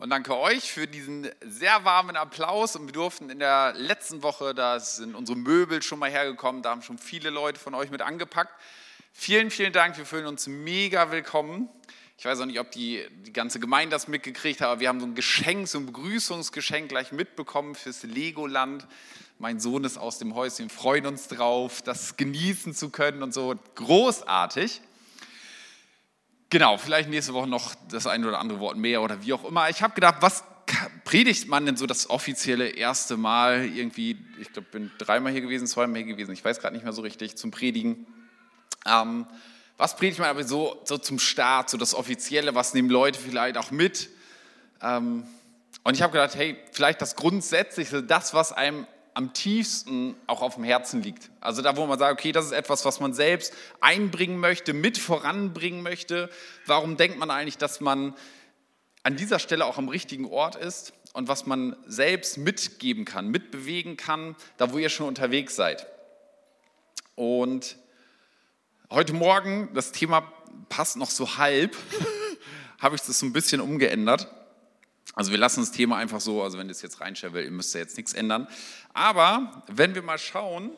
Und danke euch für diesen sehr warmen Applaus. Und wir durften in der letzten Woche, da sind unsere Möbel schon mal hergekommen, da haben schon viele Leute von euch mit angepackt. Vielen, vielen Dank, wir fühlen uns mega willkommen. Ich weiß auch nicht, ob die, die ganze Gemeinde das mitgekriegt hat, aber wir haben so ein Geschenk, so ein Begrüßungsgeschenk gleich mitbekommen fürs Legoland. Mein Sohn ist aus dem Häuschen, freuen uns drauf, das genießen zu können und so. Großartig. Genau, vielleicht nächste Woche noch das ein oder andere Wort mehr oder wie auch immer. Ich habe gedacht, was predigt man denn so das offizielle erste Mal irgendwie? Ich glaube, bin dreimal hier gewesen, zweimal hier gewesen. Ich weiß gerade nicht mehr so richtig zum Predigen. Ähm, was predigt man aber so, so zum Start, so das Offizielle? Was nehmen Leute vielleicht auch mit? Ähm, und ich habe gedacht, hey, vielleicht das Grundsätzliche, das, was einem am tiefsten auch auf dem Herzen liegt. Also da, wo man sagt, okay, das ist etwas, was man selbst einbringen möchte, mit voranbringen möchte. Warum denkt man eigentlich, dass man an dieser Stelle auch am richtigen Ort ist und was man selbst mitgeben kann, mitbewegen kann, da wo ihr schon unterwegs seid. Und heute Morgen, das Thema passt noch so halb, habe ich das so ein bisschen umgeändert. Also wir lassen das Thema einfach so, also wenn ihr es jetzt reinstellen will, ihr müsst ja jetzt nichts ändern. Aber wenn wir mal schauen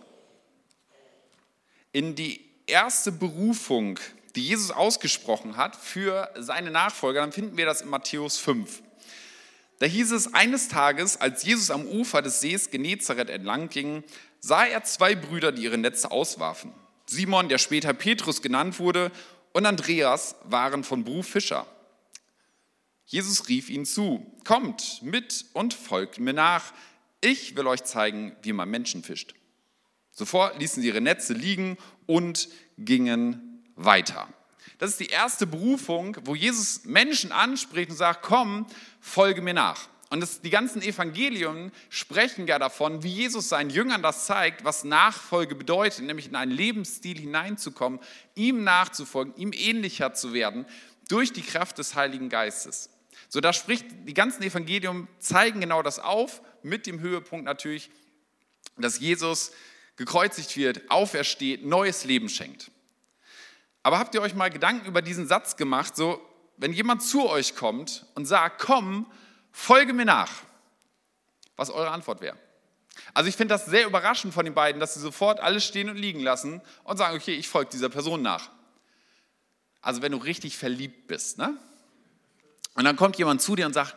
in die erste Berufung, die Jesus ausgesprochen hat für seine Nachfolger, dann finden wir das in Matthäus 5. Da hieß es, eines Tages, als Jesus am Ufer des Sees Genezareth entlang ging, sah er zwei Brüder, die ihre Netze auswarfen. Simon, der später Petrus genannt wurde, und Andreas waren von Beruf Fischer. Jesus rief ihnen zu, kommt mit und folgt mir nach. Ich will euch zeigen, wie man Menschen fischt. Sofort ließen sie ihre Netze liegen und gingen weiter. Das ist die erste Berufung, wo Jesus Menschen anspricht und sagt, komm, folge mir nach. Und das, die ganzen Evangelien sprechen ja davon, wie Jesus seinen Jüngern das zeigt, was Nachfolge bedeutet, nämlich in einen Lebensstil hineinzukommen, ihm nachzufolgen, ihm ähnlicher zu werden durch die Kraft des Heiligen Geistes. So, da spricht die ganzen Evangelien zeigen genau das auf, mit dem Höhepunkt natürlich, dass Jesus gekreuzigt wird, aufersteht, neues Leben schenkt. Aber habt ihr euch mal Gedanken über diesen Satz gemacht, so, wenn jemand zu euch kommt und sagt, komm, folge mir nach, was eure Antwort wäre? Also ich finde das sehr überraschend von den beiden, dass sie sofort alles stehen und liegen lassen und sagen, okay, ich folge dieser Person nach. Also wenn du richtig verliebt bist, ne? Und dann kommt jemand zu dir und sagt,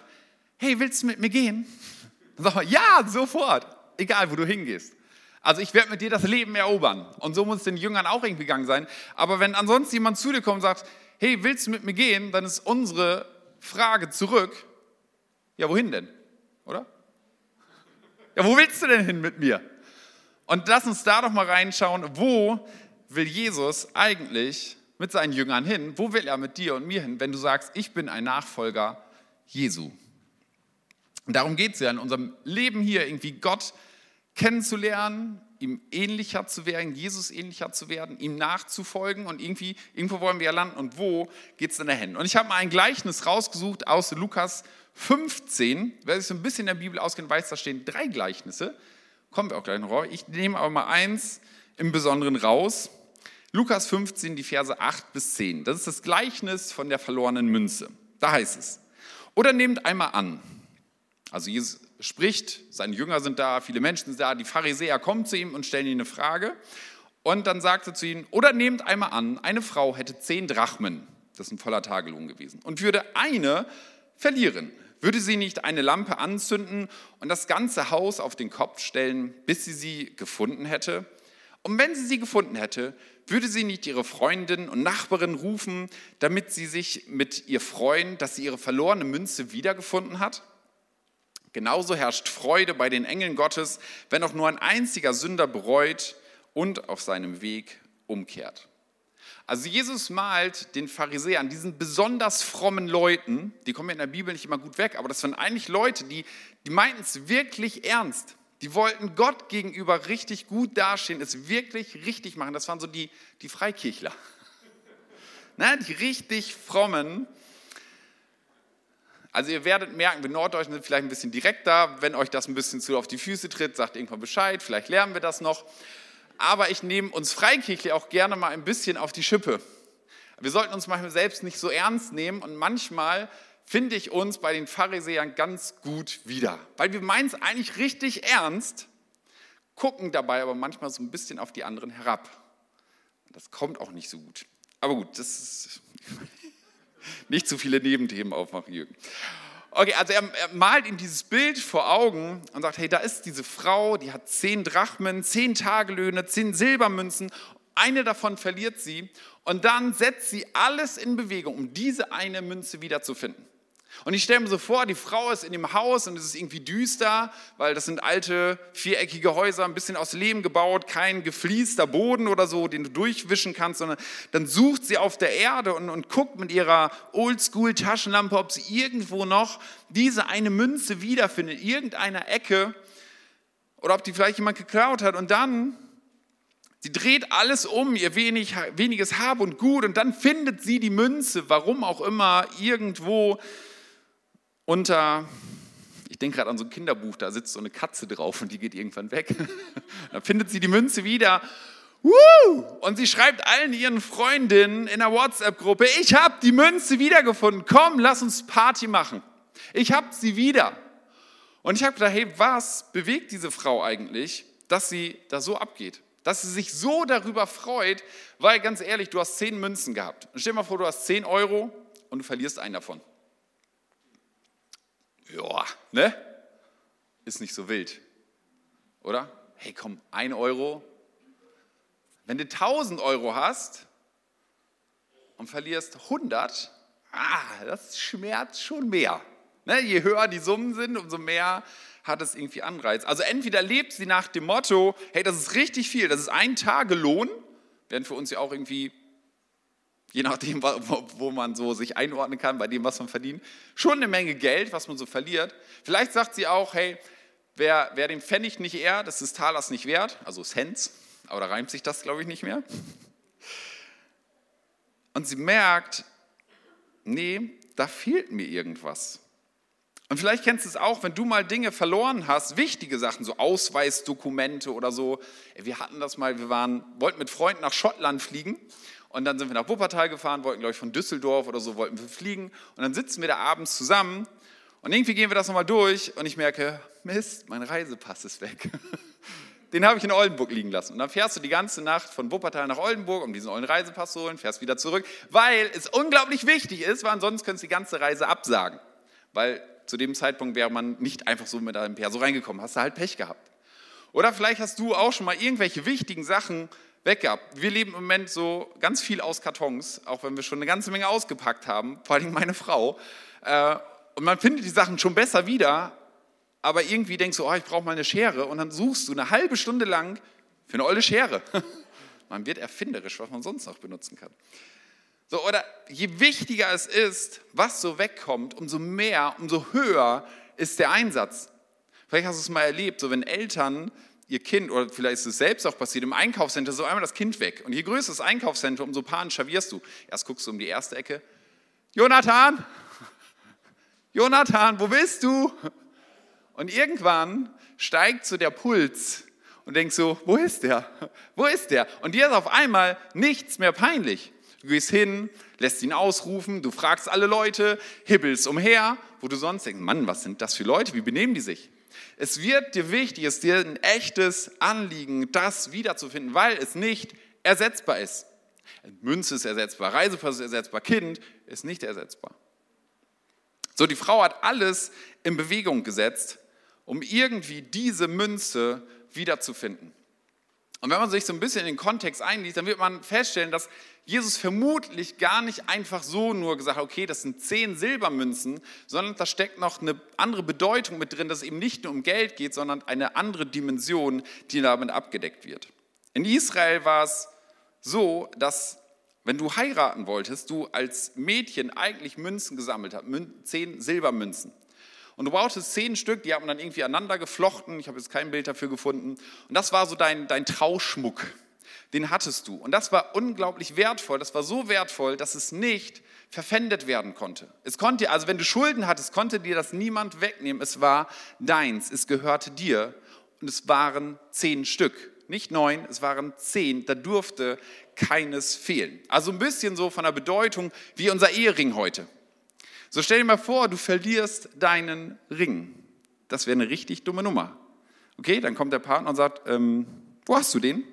hey, willst du mit mir gehen? Dann sag mal, ja, sofort, egal wo du hingehst. Also ich werde mit dir das Leben erobern. Und so muss es den Jüngern auch irgendwie gegangen sein. Aber wenn ansonsten jemand zu dir kommt und sagt, hey, willst du mit mir gehen? Dann ist unsere Frage zurück, ja, wohin denn? Oder? Ja, wo willst du denn hin mit mir? Und lass uns da doch mal reinschauen, wo will Jesus eigentlich mit seinen Jüngern hin? Wo will er mit dir und mir hin, wenn du sagst, ich bin ein Nachfolger Jesu? Und darum geht es ja in unserem Leben hier, irgendwie Gott kennenzulernen, ihm ähnlicher zu werden, Jesus ähnlicher zu werden, ihm nachzufolgen und irgendwie, irgendwo wollen wir ja landen und wo geht es denn dahin? Und ich habe mal ein Gleichnis rausgesucht aus Lukas 15. Wer sich so ein bisschen in der Bibel auskennt, weiß, da stehen drei Gleichnisse. Kommen wir auch gleich noch. Ich nehme aber mal eins im Besonderen raus. Lukas 15, die Verse 8 bis 10. Das ist das Gleichnis von der verlorenen Münze. Da heißt es, oder nehmt einmal an, also Jesus spricht, seine Jünger sind da, viele Menschen sind da, die Pharisäer kommen zu ihm und stellen ihm eine Frage. Und dann sagt er zu ihnen, oder nehmt einmal an, eine Frau hätte zehn Drachmen, das ist ein voller Tagelohn gewesen, und würde eine verlieren. Würde sie nicht eine Lampe anzünden und das ganze Haus auf den Kopf stellen, bis sie sie gefunden hätte? Und wenn sie sie gefunden hätte, würde sie nicht ihre Freundin und Nachbarin rufen, damit sie sich mit ihr freuen, dass sie ihre verlorene Münze wiedergefunden hat? Genauso herrscht Freude bei den Engeln Gottes, wenn auch nur ein einziger Sünder bereut und auf seinem Weg umkehrt. Also Jesus malt den Pharisäern, diesen besonders frommen Leuten, die kommen in der Bibel nicht immer gut weg, aber das waren eigentlich Leute, die, die meinten es wirklich ernst. Die wollten Gott gegenüber richtig gut dastehen, es wirklich richtig machen. Das waren so die, die Freikirchler. Ne, die richtig frommen. Also ihr werdet merken, wir Norddeutschen sind vielleicht ein bisschen direkter. Wenn euch das ein bisschen zu auf die Füße tritt, sagt irgendwann Bescheid, vielleicht lernen wir das noch. Aber ich nehme uns Freikirchler auch gerne mal ein bisschen auf die Schippe. Wir sollten uns manchmal selbst nicht so ernst nehmen und manchmal finde ich uns bei den Pharisäern ganz gut wieder. Weil wir meinen es eigentlich richtig ernst, gucken dabei aber manchmal so ein bisschen auf die anderen herab. Das kommt auch nicht so gut. Aber gut, das ist nicht zu viele Nebenthemen aufmachen, Jürgen. Okay, also er, er, malt ihm dieses Bild vor Augen und sagt, hey, da ist diese Frau, die hat zehn Drachmen, zehn Tagelöhne, zehn Silbermünzen, eine davon verliert sie und dann setzt sie alles in Bewegung, um diese eine Münze wiederzufinden. Und ich stelle mir so vor, die Frau ist in dem Haus und es ist irgendwie düster, weil das sind alte, viereckige Häuser, ein bisschen aus Lehm gebaut, kein gefliester Boden oder so, den du durchwischen kannst, sondern dann sucht sie auf der Erde und, und guckt mit ihrer Oldschool-Taschenlampe, ob sie irgendwo noch diese eine Münze wiederfindet, in irgendeiner Ecke oder ob die vielleicht jemand geklaut hat. Und dann Sie dreht alles um, ihr wenig, weniges Hab und Gut, und dann findet sie die Münze, warum auch immer, irgendwo unter, ich denke gerade an so ein Kinderbuch, da sitzt so eine Katze drauf und die geht irgendwann weg. dann findet sie die Münze wieder. Und sie schreibt allen ihren Freundinnen in der WhatsApp-Gruppe, ich habe die Münze wiedergefunden, komm, lass uns Party machen. Ich habe sie wieder. Und ich habe gedacht, hey, was bewegt diese Frau eigentlich, dass sie da so abgeht? Dass sie sich so darüber freut, weil ganz ehrlich, du hast zehn Münzen gehabt. Und stell dir mal vor, du hast zehn Euro und du verlierst einen davon ja, ne? Ist nicht so wild, oder? Hey, komm, ein Euro. Wenn du 1000 Euro hast und verlierst 100, ah, das schmerzt schon mehr. Ne? Je höher die Summen sind, umso mehr hat es irgendwie Anreiz. Also entweder lebt sie nach dem Motto, hey, das ist richtig viel, das ist ein Tagelohn, während für uns ja auch irgendwie je nachdem, wo man so sich einordnen kann, bei dem, was man verdient, schon eine Menge Geld, was man so verliert. Vielleicht sagt sie auch, hey, wer, wer den Pfennig nicht ehrt, ist des Talers nicht wert, also Cents, aber da reimt sich das, glaube ich, nicht mehr. Und sie merkt, nee, da fehlt mir irgendwas. Und vielleicht kennst du es auch, wenn du mal Dinge verloren hast, wichtige Sachen, so Ausweisdokumente oder so. Wir hatten das mal, wir waren, wollten mit Freunden nach Schottland fliegen und dann sind wir nach Wuppertal gefahren, wollten, glaube ich, von Düsseldorf oder so, wollten wir fliegen. Und dann sitzen wir da abends zusammen und irgendwie gehen wir das nochmal durch und ich merke, Mist, mein Reisepass ist weg. Den habe ich in Oldenburg liegen lassen. Und dann fährst du die ganze Nacht von Wuppertal nach Oldenburg, um diesen ollen Reisepass zu holen, fährst wieder zurück, weil es unglaublich wichtig ist, weil ansonsten könntest du die ganze Reise absagen. Weil zu dem Zeitpunkt wäre man nicht einfach so mit einem Perso reingekommen, hast du halt Pech gehabt. Oder vielleicht hast du auch schon mal irgendwelche wichtigen Sachen gehabt. Wir leben im Moment so ganz viel aus Kartons, auch wenn wir schon eine ganze Menge ausgepackt haben, vor allem meine Frau. Äh, und man findet die Sachen schon besser wieder, aber irgendwie denkst du, oh, ich brauche mal eine Schere und dann suchst du eine halbe Stunde lang für eine olle Schere. Man wird erfinderisch, was man sonst noch benutzen kann. So, oder je wichtiger es ist, was so wegkommt, umso mehr, umso höher ist der Einsatz. Vielleicht hast du es mal erlebt, so wenn Eltern ihr Kind, oder vielleicht ist es selbst auch passiert, im Einkaufscenter so einmal das Kind weg. Und je größer das Einkaufscenter, umso panisch wirst du. Erst guckst du um die erste Ecke. Jonathan! Jonathan, wo bist du? Und irgendwann steigt so der Puls und denkst so, wo ist der? Wo ist der? Und dir ist auf einmal nichts mehr peinlich. Du gehst hin, lässt ihn ausrufen, du fragst alle Leute, hibbelst umher, wo du sonst denkst, Mann, was sind das für Leute, wie benehmen die sich? Es wird dir wichtig, es ist dir ein echtes Anliegen, das wiederzufinden, weil es nicht ersetzbar ist. Münze ist ersetzbar, Reisepass ist ersetzbar, Kind ist nicht ersetzbar. So, die Frau hat alles in Bewegung gesetzt, um irgendwie diese Münze wiederzufinden. Und wenn man sich so ein bisschen in den Kontext einliest, dann wird man feststellen, dass Jesus vermutlich gar nicht einfach so nur gesagt okay, das sind zehn Silbermünzen, sondern da steckt noch eine andere Bedeutung mit drin, dass es eben nicht nur um Geld geht, sondern eine andere Dimension, die damit abgedeckt wird. In Israel war es so, dass wenn du heiraten wolltest, du als Mädchen eigentlich Münzen gesammelt hast, zehn Silbermünzen. Und du brauchtest zehn Stück, die hat man dann irgendwie aneinander geflochten. Ich habe jetzt kein Bild dafür gefunden. Und das war so dein, dein Trauschmuck. Den hattest du. Und das war unglaublich wertvoll. Das war so wertvoll, dass es nicht verpfändet werden konnte. Es konnte, also wenn du Schulden hattest, konnte dir das niemand wegnehmen. Es war deins. Es gehörte dir. Und es waren zehn Stück. Nicht neun, es waren zehn. Da durfte keines fehlen. Also ein bisschen so von der Bedeutung wie unser Ehering heute. So stell dir mal vor, du verlierst deinen Ring. Das wäre eine richtig dumme Nummer. Okay, dann kommt der Partner und sagt, ähm, wo hast du den?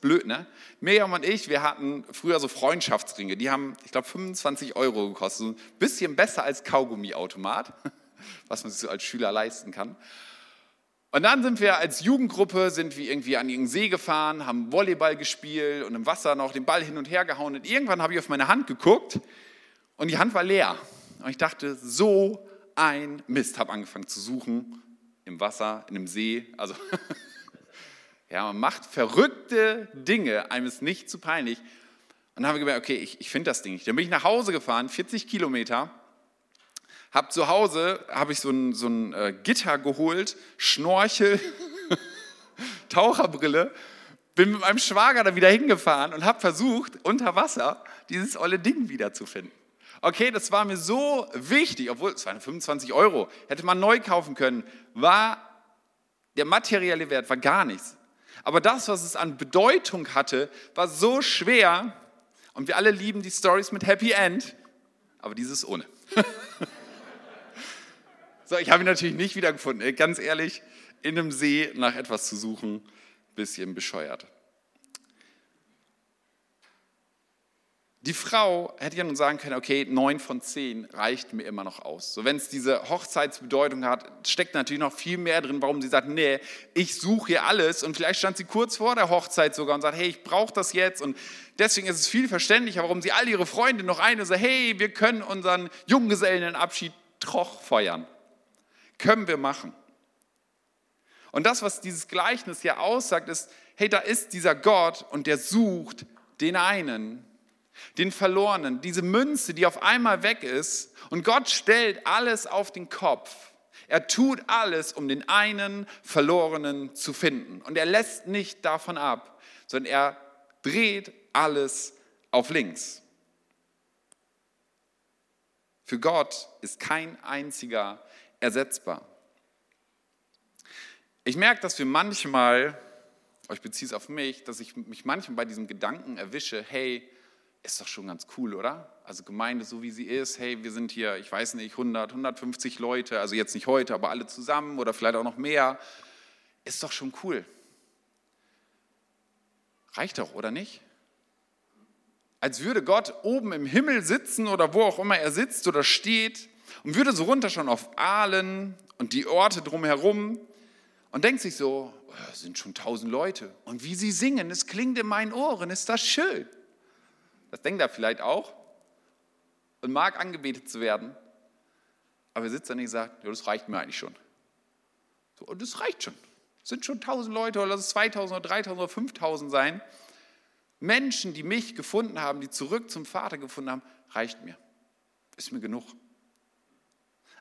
Blöd, ne? Miriam und ich, wir hatten früher so Freundschaftsringe, die haben, ich glaube, 25 Euro gekostet. So ein bisschen besser als Kaugummiautomat, was man sich so als Schüler leisten kann. Und dann sind wir als Jugendgruppe, sind wir irgendwie an irgendeinen See gefahren, haben Volleyball gespielt und im Wasser noch den Ball hin und her gehauen. Und irgendwann habe ich auf meine Hand geguckt und die Hand war leer. Und ich dachte, so ein Mist, habe angefangen zu suchen im Wasser, in einem See. Also ja, man macht verrückte Dinge, einem ist nicht zu peinlich. Und dann haben wir gemerkt, okay, ich, ich finde das Ding nicht. Dann bin ich nach Hause gefahren, 40 Kilometer hab zu Hause, habe ich so ein, so ein äh, Gitter geholt, Schnorchel, Taucherbrille, bin mit meinem Schwager da wieder hingefahren und habe versucht, unter Wasser dieses olle Ding wiederzufinden. Okay, das war mir so wichtig, obwohl es waren 25 Euro, hätte man neu kaufen können, war der materielle Wert war gar nichts. Aber das, was es an Bedeutung hatte, war so schwer. Und wir alle lieben die Stories mit Happy End, aber dieses ohne. So, ich habe ihn natürlich nicht wiedergefunden. Ganz ehrlich, in einem See nach etwas zu suchen, bisschen bescheuert. Die Frau hätte ja nun sagen können, okay, neun von zehn reicht mir immer noch aus. So, wenn es diese Hochzeitsbedeutung hat, steckt natürlich noch viel mehr drin, warum sie sagt, nee, ich suche hier alles. Und vielleicht stand sie kurz vor der Hochzeit sogar und sagt, hey, ich brauche das jetzt. Und deswegen ist es viel verständlicher, warum sie all ihre Freunde noch eine sagt, hey, wir können unseren Junggesellenabschied troch feiern können wir machen. Und das, was dieses Gleichnis hier aussagt, ist, hey, da ist dieser Gott und der sucht den einen, den Verlorenen, diese Münze, die auf einmal weg ist. Und Gott stellt alles auf den Kopf. Er tut alles, um den einen Verlorenen zu finden. Und er lässt nicht davon ab, sondern er dreht alles auf links. Für Gott ist kein einziger ersetzbar. Ich merke, dass wir manchmal, ich beziehe es auf mich, dass ich mich manchmal bei diesem Gedanken erwische, hey, ist doch schon ganz cool, oder? Also Gemeinde so wie sie ist, hey, wir sind hier, ich weiß nicht, 100, 150 Leute, also jetzt nicht heute, aber alle zusammen oder vielleicht auch noch mehr, ist doch schon cool. Reicht doch, oder nicht? Als würde Gott oben im Himmel sitzen oder wo auch immer er sitzt oder steht und würde so runterschauen auf Aalen und die Orte drumherum und denkt sich so, oh, sind schon tausend Leute. Und wie sie singen, es klingt in meinen Ohren, ist das schön. Das denkt er vielleicht auch und mag angebetet zu werden. Aber er sitzt dann und sagt, ja, das reicht mir eigentlich schon. So, und das reicht schon. Es sind schon tausend Leute oder lass es 2000 oder 3000 oder 5000 sein. Menschen, die mich gefunden haben, die zurück zum Vater gefunden haben, reicht mir. Ist mir genug.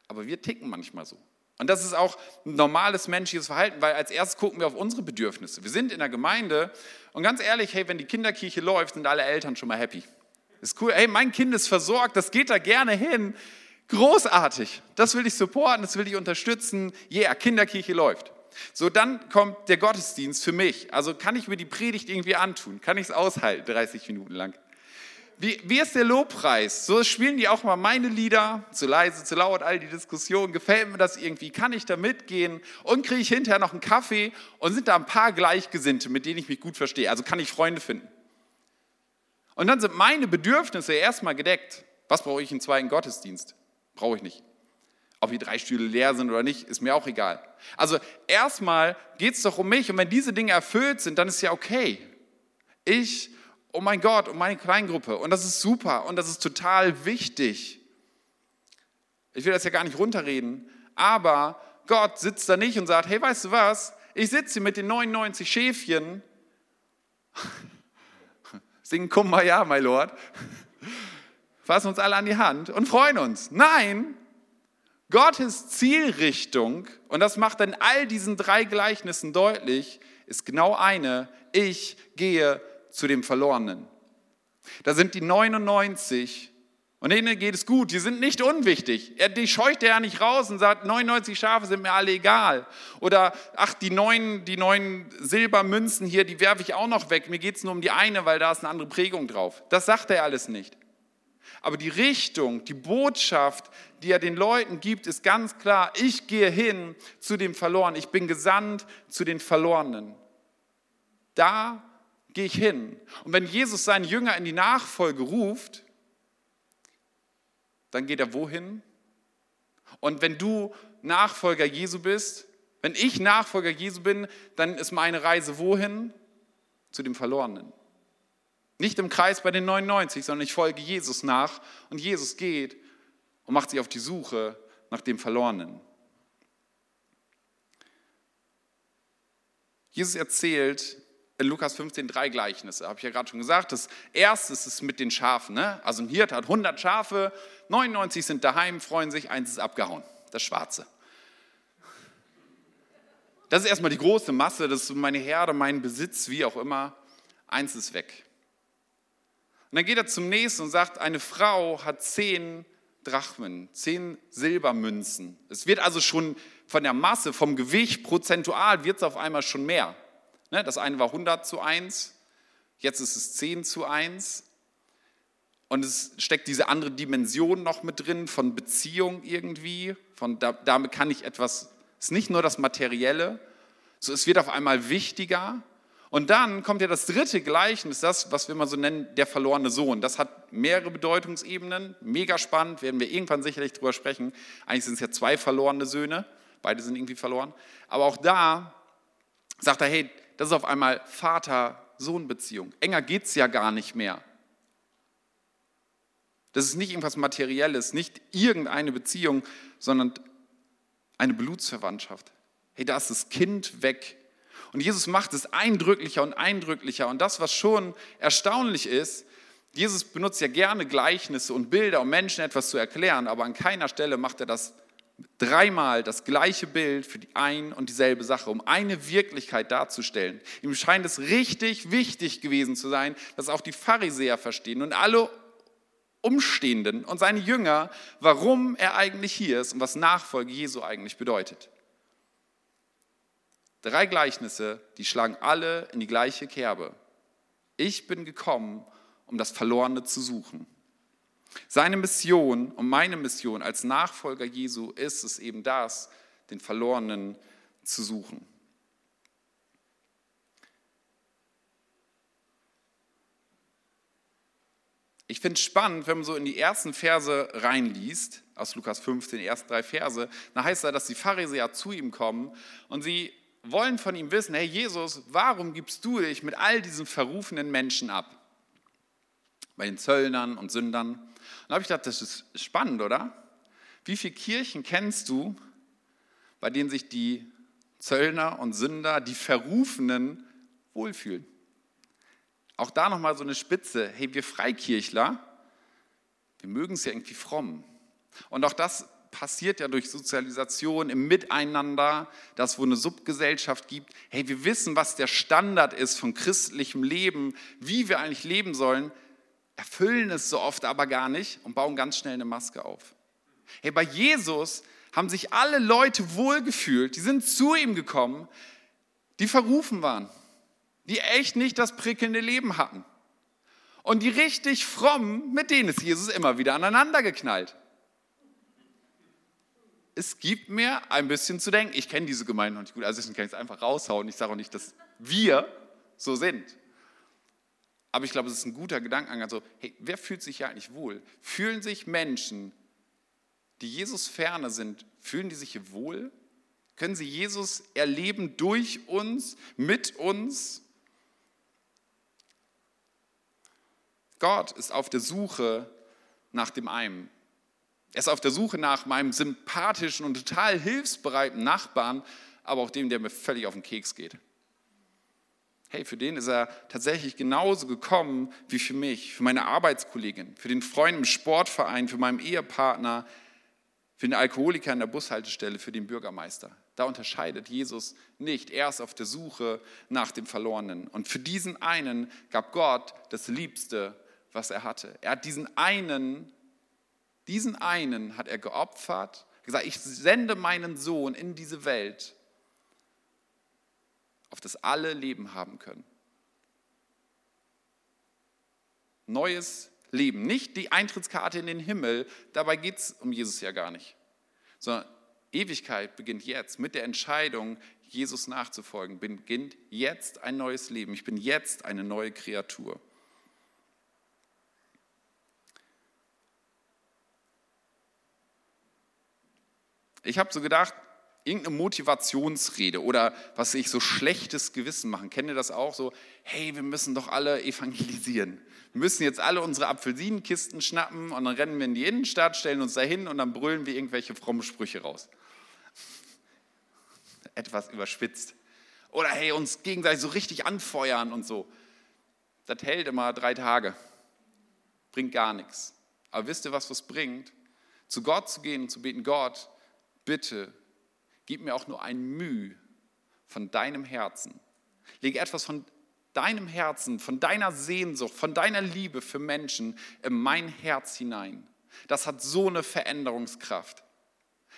Aber wir ticken manchmal so. Und das ist auch ein normales menschliches Verhalten, weil als erstes gucken wir auf unsere Bedürfnisse. Wir sind in der Gemeinde und ganz ehrlich, hey, wenn die Kinderkirche läuft, sind alle Eltern schon mal happy. Ist cool, hey, mein Kind ist versorgt, das geht da gerne hin. Großartig. Das will ich supporten, das will ich unterstützen. Yeah, Kinderkirche läuft. So, dann kommt der Gottesdienst für mich. Also kann ich mir die Predigt irgendwie antun? Kann ich es aushalten, 30 Minuten lang? Wie, wie ist der Lobpreis? So spielen die auch mal meine Lieder, zu leise, zu laut, all die Diskussionen. Gefällt mir das irgendwie? Kann ich da mitgehen? Und kriege ich hinterher noch einen Kaffee? Und sind da ein paar Gleichgesinnte, mit denen ich mich gut verstehe? Also kann ich Freunde finden? Und dann sind meine Bedürfnisse erstmal gedeckt. Was brauche ich im zweiten Gottesdienst? Brauche ich nicht. Ob die drei Stühle leer sind oder nicht, ist mir auch egal. Also erstmal geht es doch um mich und wenn diese Dinge erfüllt sind, dann ist ja okay. Ich oh mein Gott, um meine Kleingruppe. Und das ist super und das ist total wichtig. Ich will das ja gar nicht runterreden, aber Gott sitzt da nicht und sagt, hey, weißt du was, ich sitze hier mit den 99 Schäfchen, singen Kumbaya, my Lord, fassen uns alle an die Hand und freuen uns. Nein, Gottes Zielrichtung, und das macht in all diesen drei Gleichnissen deutlich, ist genau eine, ich gehe zu dem Verlorenen. Da sind die 99 und denen geht es gut, die sind nicht unwichtig. Die scheucht er ja nicht raus und sagt, 99 Schafe sind mir alle egal. Oder, ach, die neun, die neun Silbermünzen hier, die werfe ich auch noch weg. Mir geht es nur um die eine, weil da ist eine andere Prägung drauf. Das sagt er alles nicht. Aber die Richtung, die Botschaft, die er den Leuten gibt, ist ganz klar, ich gehe hin zu dem Verlorenen. Ich bin gesandt zu den Verlorenen. Da gehe ich hin. Und wenn Jesus seinen Jünger in die Nachfolge ruft, dann geht er wohin? Und wenn du Nachfolger Jesu bist, wenn ich Nachfolger Jesu bin, dann ist meine Reise wohin? Zu dem Verlorenen. Nicht im Kreis bei den 99, sondern ich folge Jesus nach und Jesus geht und macht sich auf die Suche nach dem Verlorenen. Jesus erzählt Lukas 15 drei Gleichnisse, habe ich ja gerade schon gesagt. Das erste ist mit den Schafen. Ne? Also ein Hirt hat 100 Schafe, 99 sind daheim, freuen sich, eins ist abgehauen, das Schwarze. Das ist erstmal die große Masse, das ist meine Herde, mein Besitz, wie auch immer. Eins ist weg. Und dann geht er zum nächsten und sagt, eine Frau hat zehn Drachmen, zehn Silbermünzen. Es wird also schon von der Masse, vom Gewicht prozentual, wird es auf einmal schon mehr. Ne, das eine war 100 zu 1, jetzt ist es 10 zu 1. Und es steckt diese andere Dimension noch mit drin von Beziehung irgendwie. Von damit kann ich etwas, es ist nicht nur das Materielle, so es wird auf einmal wichtiger. Und dann kommt ja das dritte Gleichnis, das, was wir mal so nennen, der verlorene Sohn. Das hat mehrere Bedeutungsebenen, mega spannend, werden wir irgendwann sicherlich drüber sprechen. Eigentlich sind es ja zwei verlorene Söhne, beide sind irgendwie verloren. Aber auch da sagt er, hey, das ist auf einmal Vater-Sohn-Beziehung. Enger geht es ja gar nicht mehr. Das ist nicht irgendwas Materielles, nicht irgendeine Beziehung, sondern eine Blutsverwandtschaft. Hey, da ist das Kind weg. Und Jesus macht es eindrücklicher und eindrücklicher. Und das, was schon erstaunlich ist, Jesus benutzt ja gerne Gleichnisse und Bilder, um Menschen etwas zu erklären, aber an keiner Stelle macht er das dreimal das gleiche Bild für die ein und dieselbe Sache, um eine Wirklichkeit darzustellen. Ihm scheint es richtig wichtig gewesen zu sein, dass auch die Pharisäer verstehen und alle Umstehenden und seine Jünger, warum er eigentlich hier ist und was Nachfolge Jesu eigentlich bedeutet. Drei Gleichnisse, die schlagen alle in die gleiche Kerbe. Ich bin gekommen, um das Verlorene zu suchen. Seine Mission und meine Mission als Nachfolger Jesu ist es eben das, den Verlorenen zu suchen. Ich finde es spannend, wenn man so in die ersten Verse reinliest, aus Lukas 15, die ersten drei Verse, dann heißt da, dass die Pharisäer zu ihm kommen und sie wollen von ihm wissen, hey Jesus, warum gibst du dich mit all diesen verrufenen Menschen ab? Bei den Zöllnern und Sündern. Und da habe ich gedacht, das ist spannend, oder? Wie viele Kirchen kennst du, bei denen sich die Zöllner und Sünder, die Verrufenen, wohlfühlen? Auch da nochmal so eine Spitze. Hey, wir Freikirchler, wir mögen es ja irgendwie fromm. Und auch das passiert ja durch Sozialisation im Miteinander, das wo eine Subgesellschaft gibt. Hey, wir wissen, was der Standard ist von christlichem Leben, wie wir eigentlich leben sollen, erfüllen es so oft aber gar nicht und bauen ganz schnell eine Maske auf. Hey, bei Jesus haben sich alle Leute wohlgefühlt, die sind zu ihm gekommen, die verrufen waren die echt nicht das prickelnde Leben hatten. Und die richtig frommen, mit denen ist Jesus immer wieder aneinander geknallt. Es gibt mir ein bisschen zu denken. Ich kenne diese Gemeinde noch nicht gut, also ich kann es einfach raushauen. Ich sage auch nicht, dass wir so sind. Aber ich glaube, es ist ein guter Gedankengang. Also, hey, wer fühlt sich ja eigentlich wohl? Fühlen sich Menschen, die Jesus ferne sind, fühlen die sich hier wohl? Können sie Jesus erleben durch uns, mit uns? Gott ist auf der Suche nach dem einen. Er ist auf der Suche nach meinem sympathischen und total hilfsbereiten Nachbarn, aber auch dem, der mir völlig auf den Keks geht. Hey, für den ist er tatsächlich genauso gekommen wie für mich, für meine Arbeitskollegin, für den Freund im Sportverein, für meinen Ehepartner, für den Alkoholiker in der Bushaltestelle, für den Bürgermeister. Da unterscheidet Jesus nicht. Er ist auf der Suche nach dem Verlorenen. Und für diesen einen gab Gott das Liebste, was er hatte. Er hat diesen einen, diesen einen hat er geopfert, gesagt, ich sende meinen Sohn in diese Welt, auf das alle Leben haben können. Neues Leben, nicht die Eintrittskarte in den Himmel. Dabei geht es um Jesus ja gar nicht. Sondern Ewigkeit beginnt jetzt mit der Entscheidung, Jesus nachzufolgen. Beginnt jetzt ein neues Leben. Ich bin jetzt eine neue Kreatur. Ich habe so gedacht, irgendeine Motivationsrede oder was ich so schlechtes Gewissen machen. Kennt ihr das auch so? Hey, wir müssen doch alle evangelisieren. Wir müssen jetzt alle unsere Apfelsinenkisten schnappen und dann rennen wir in die Innenstadt, stellen uns da hin und dann brüllen wir irgendwelche frommen Sprüche raus. Etwas überspitzt. Oder hey, uns gegenseitig so richtig anfeuern und so. Das hält immer drei Tage. Bringt gar nichts. Aber wisst ihr, was was bringt? Zu Gott zu gehen und zu beten, Gott, bitte gib mir auch nur ein Mühe von deinem Herzen. Lege etwas von deinem Herzen, von deiner Sehnsucht, von deiner Liebe für Menschen in mein Herz hinein. Das hat so eine Veränderungskraft.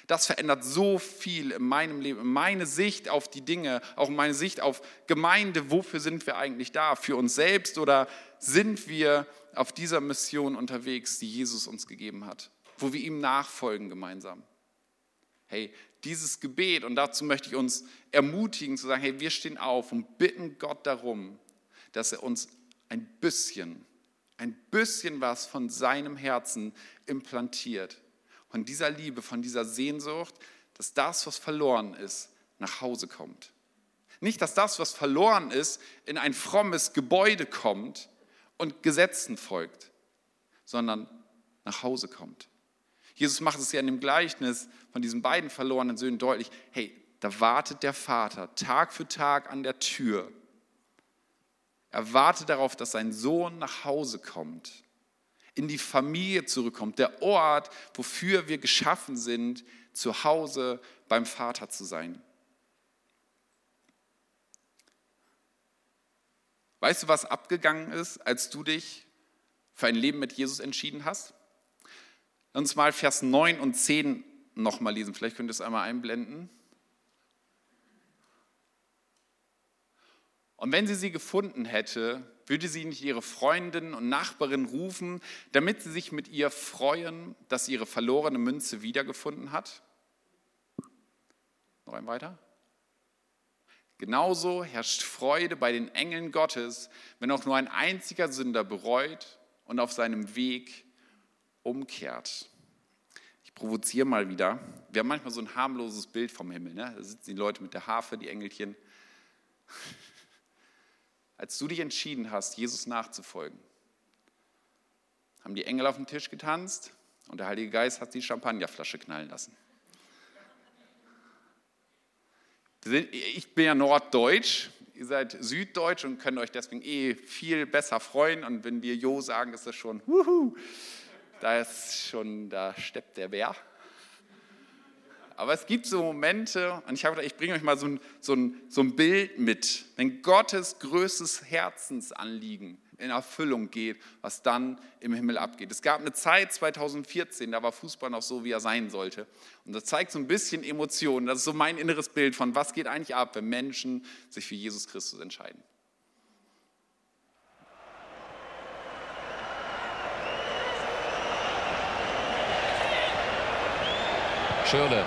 Das verändert so viel in meinem Leben, in meine Sicht auf die Dinge, auch in meine Sicht auf Gemeinde. Wofür sind wir eigentlich da? Für uns selbst oder sind wir auf dieser Mission unterwegs, die Jesus uns gegeben hat, wo wir ihm nachfolgen gemeinsam? Hey, dieses Gebet, und dazu möchte ich uns ermutigen zu sagen, hey, wir stehen auf und bitten Gott darum, dass er uns ein bisschen, ein bisschen was von seinem Herzen implantiert. Von dieser Liebe, von dieser Sehnsucht, dass das, was verloren ist, nach Hause kommt. Nicht, dass das, was verloren ist, in ein frommes Gebäude kommt und Gesetzen folgt, sondern nach Hause kommt. Jesus macht es ja in dem Gleichnis von diesen beiden verlorenen Söhnen deutlich, hey, da wartet der Vater Tag für Tag an der Tür. Er wartet darauf, dass sein Sohn nach Hause kommt, in die Familie zurückkommt, der Ort, wofür wir geschaffen sind, zu Hause beim Vater zu sein. Weißt du, was abgegangen ist, als du dich für ein Leben mit Jesus entschieden hast? Uns mal Vers 9 und 10 nochmal lesen. Vielleicht könnt ihr es einmal einblenden. Und wenn sie sie gefunden hätte, würde sie nicht ihre Freundin und Nachbarin rufen, damit sie sich mit ihr freuen, dass sie ihre verlorene Münze wiedergefunden hat? Noch ein weiter. Genauso herrscht Freude bei den Engeln Gottes, wenn auch nur ein einziger Sünder bereut und auf seinem Weg umkehrt. Ich provoziere mal wieder. Wir haben manchmal so ein harmloses Bild vom Himmel. Ne? Da sitzen die Leute mit der Harfe, die Engelchen. Als du dich entschieden hast, Jesus nachzufolgen, haben die Engel auf den Tisch getanzt und der Heilige Geist hat die Champagnerflasche knallen lassen. Ich bin ja norddeutsch, ihr seid süddeutsch und könnt euch deswegen eh viel besser freuen. Und wenn wir Jo sagen, ist das schon, wuhu, da ist schon, da steppt der Bär. Aber es gibt so Momente, und ich ich bringe euch mal so ein, so, ein, so ein Bild mit, wenn Gottes größtes Herzensanliegen in Erfüllung geht, was dann im Himmel abgeht. Es gab eine Zeit 2014, da war Fußball noch so, wie er sein sollte. Und das zeigt so ein bisschen Emotionen. Das ist so mein inneres Bild von, was geht eigentlich ab, wenn Menschen sich für Jesus Christus entscheiden. Schirle.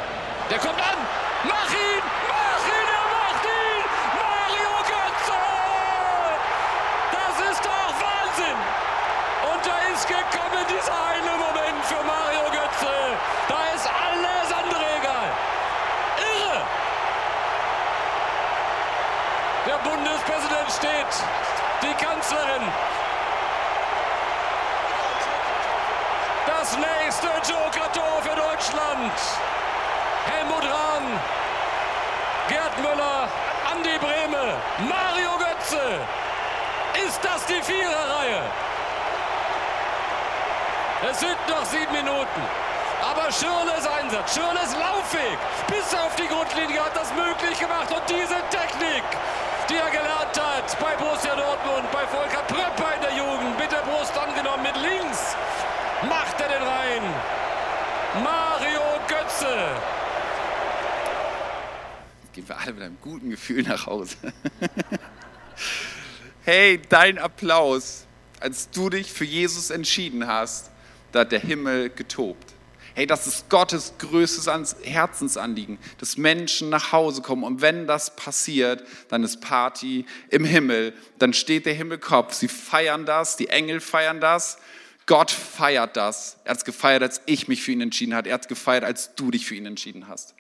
Der kommt an. Mach ihn! Mach ihn! Er macht ihn! Mario Götze! Das ist doch Wahnsinn! Und da ist gekommen dieser eine Moment für Mario Götze. Da ist alles andere egal. Irre! Der Bundespräsident steht. Die Kanzlerin. Das nächste Joker-Tor für Deutschland. Helmut Rahn, Gerd Müller, Andi Brehme, Mario Götze. Ist das die Viererreihe? Es sind noch sieben Minuten. Aber Schirles Einsatz, Schirles Laufweg bis auf die Grundlinie hat das möglich gemacht. Und diese Technik, die er gelernt hat bei Borussia Dortmund, bei Volker Pröpper in der Jugend, mit der Brust angenommen, mit links, rein. Mario Götze gehen wir alle mit einem guten Gefühl nach Hause. hey, dein Applaus als du dich für Jesus entschieden hast, da hat der Himmel getobt. Hey, das ist Gottes größtes Herzensanliegen, dass Menschen nach Hause kommen. Und wenn das passiert, dann ist Party im Himmel. Dann steht der Himmelkopf. Sie feiern das, die Engel feiern das. Gott feiert das. Er hat es gefeiert, als ich mich für ihn entschieden habe. Er hat es gefeiert, als du dich für ihn entschieden hast.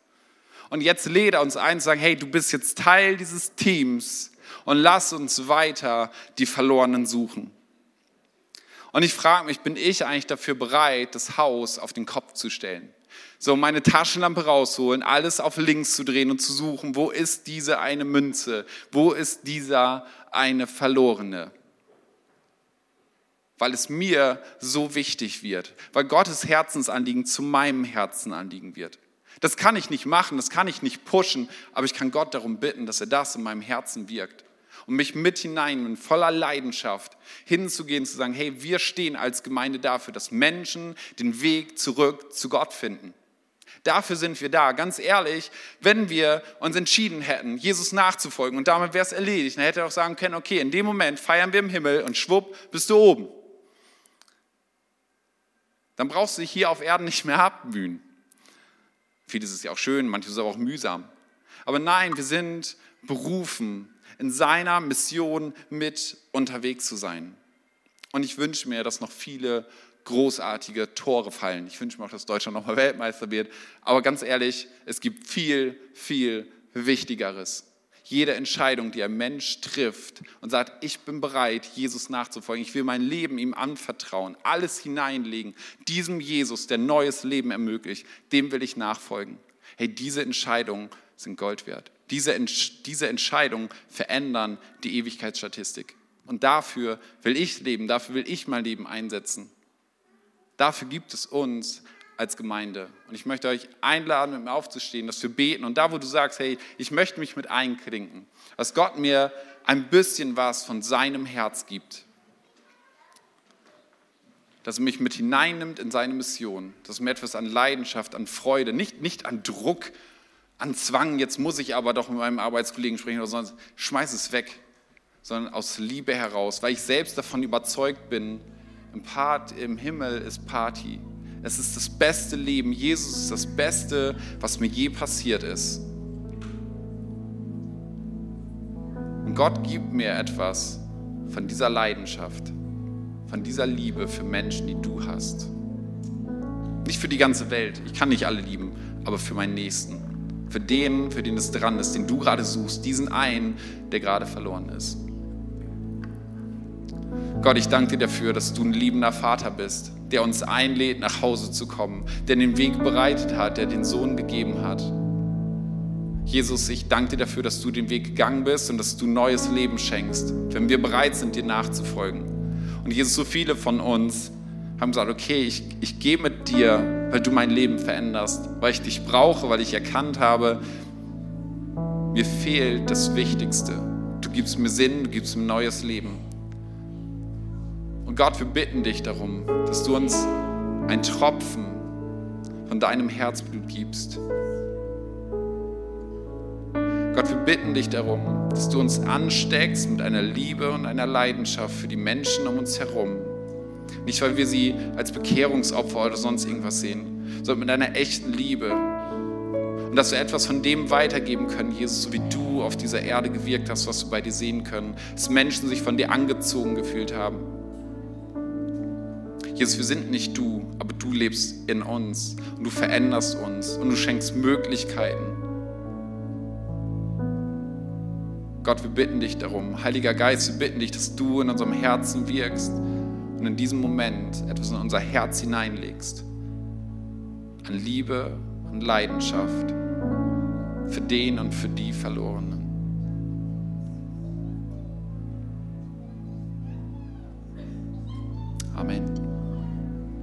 Und jetzt lädt er uns ein, zu sagen, hey, du bist jetzt Teil dieses Teams und lass uns weiter die Verlorenen suchen. Und ich frage mich, bin ich eigentlich dafür bereit, das Haus auf den Kopf zu stellen? So, meine Taschenlampe rausholen, alles auf links zu drehen und zu suchen, wo ist diese eine Münze? Wo ist dieser eine Verlorene? Weil es mir so wichtig wird, weil Gottes Herzensanliegen zu meinem Herzenanliegen wird. Das kann ich nicht machen, das kann ich nicht pushen, aber ich kann Gott darum bitten, dass er das in meinem Herzen wirkt und mich mit hinein in voller Leidenschaft hinzugehen, zu sagen, hey, wir stehen als Gemeinde dafür, dass Menschen den Weg zurück zu Gott finden. Dafür sind wir da. Ganz ehrlich, wenn wir uns entschieden hätten, Jesus nachzufolgen und damit wäre es erledigt, dann hätte er auch sagen können, okay, in dem Moment feiern wir im Himmel und schwupp, bist du oben. Dann brauchst du dich hier auf Erden nicht mehr abmühen. Vieles ist ja auch schön, manches ist aber auch mühsam. Aber nein, wir sind berufen, in seiner Mission mit unterwegs zu sein. Und ich wünsche mir, dass noch viele großartige Tore fallen. Ich wünsche mir auch, dass Deutschland nochmal Weltmeister wird. Aber ganz ehrlich, es gibt viel, viel Wichtigeres. Jede Entscheidung, die ein Mensch trifft und sagt, ich bin bereit, Jesus nachzufolgen, ich will mein Leben ihm anvertrauen, alles hineinlegen, diesem Jesus, der neues Leben ermöglicht, dem will ich nachfolgen. Hey, diese Entscheidungen sind Gold wert. Diese, diese Entscheidungen verändern die Ewigkeitsstatistik. Und dafür will ich leben, dafür will ich mein Leben einsetzen. Dafür gibt es uns als Gemeinde. Und ich möchte euch einladen, mit mir aufzustehen, dass wir beten. Und da, wo du sagst, hey, ich möchte mich mit einklinken, dass Gott mir ein bisschen was von seinem Herz gibt. Dass er mich mit hineinnimmt in seine Mission. Dass mir etwas an Leidenschaft, an Freude, nicht, nicht an Druck, an Zwang, jetzt muss ich aber doch mit meinem Arbeitskollegen sprechen oder sonst, schmeiß es weg, sondern aus Liebe heraus, weil ich selbst davon überzeugt bin, im, Part, im Himmel ist Party. Es ist das beste Leben. Jesus ist das Beste, was mir je passiert ist. Und Gott gibt mir etwas von dieser Leidenschaft, von dieser Liebe für Menschen, die du hast. Nicht für die ganze Welt. Ich kann nicht alle lieben, aber für meinen Nächsten für den, für den es dran ist, den du gerade suchst, diesen einen, der gerade verloren ist. Gott, ich danke dir dafür, dass du ein liebender Vater bist, der uns einlädt, nach Hause zu kommen, der den Weg bereitet hat, der den Sohn gegeben hat. Jesus, ich danke dir dafür, dass du den Weg gegangen bist und dass du neues Leben schenkst, wenn wir bereit sind, dir nachzufolgen. Und Jesus, so viele von uns haben gesagt, okay, ich, ich gehe mit dir, weil du mein Leben veränderst, weil ich dich brauche, weil ich erkannt habe, mir fehlt das Wichtigste. Du gibst mir Sinn, du gibst mir neues Leben. Und Gott, wir bitten dich darum, dass du uns ein Tropfen von deinem Herzblut gibst. Gott, wir bitten dich darum, dass du uns ansteckst mit einer Liebe und einer Leidenschaft für die Menschen um uns herum nicht, weil wir sie als Bekehrungsopfer oder sonst irgendwas sehen, sondern mit einer echten Liebe. Und dass wir etwas von dem weitergeben können, Jesus, so wie du auf dieser Erde gewirkt hast, was wir bei dir sehen können. Dass Menschen sich von dir angezogen gefühlt haben. Jesus, wir sind nicht du, aber du lebst in uns und du veränderst uns und du schenkst Möglichkeiten. Gott, wir bitten dich darum, Heiliger Geist, wir bitten dich, dass du in unserem Herzen wirkst und in diesem Moment etwas in unser Herz hineinlegst. An Liebe und Leidenschaft für den und für die Verlorenen. Amen.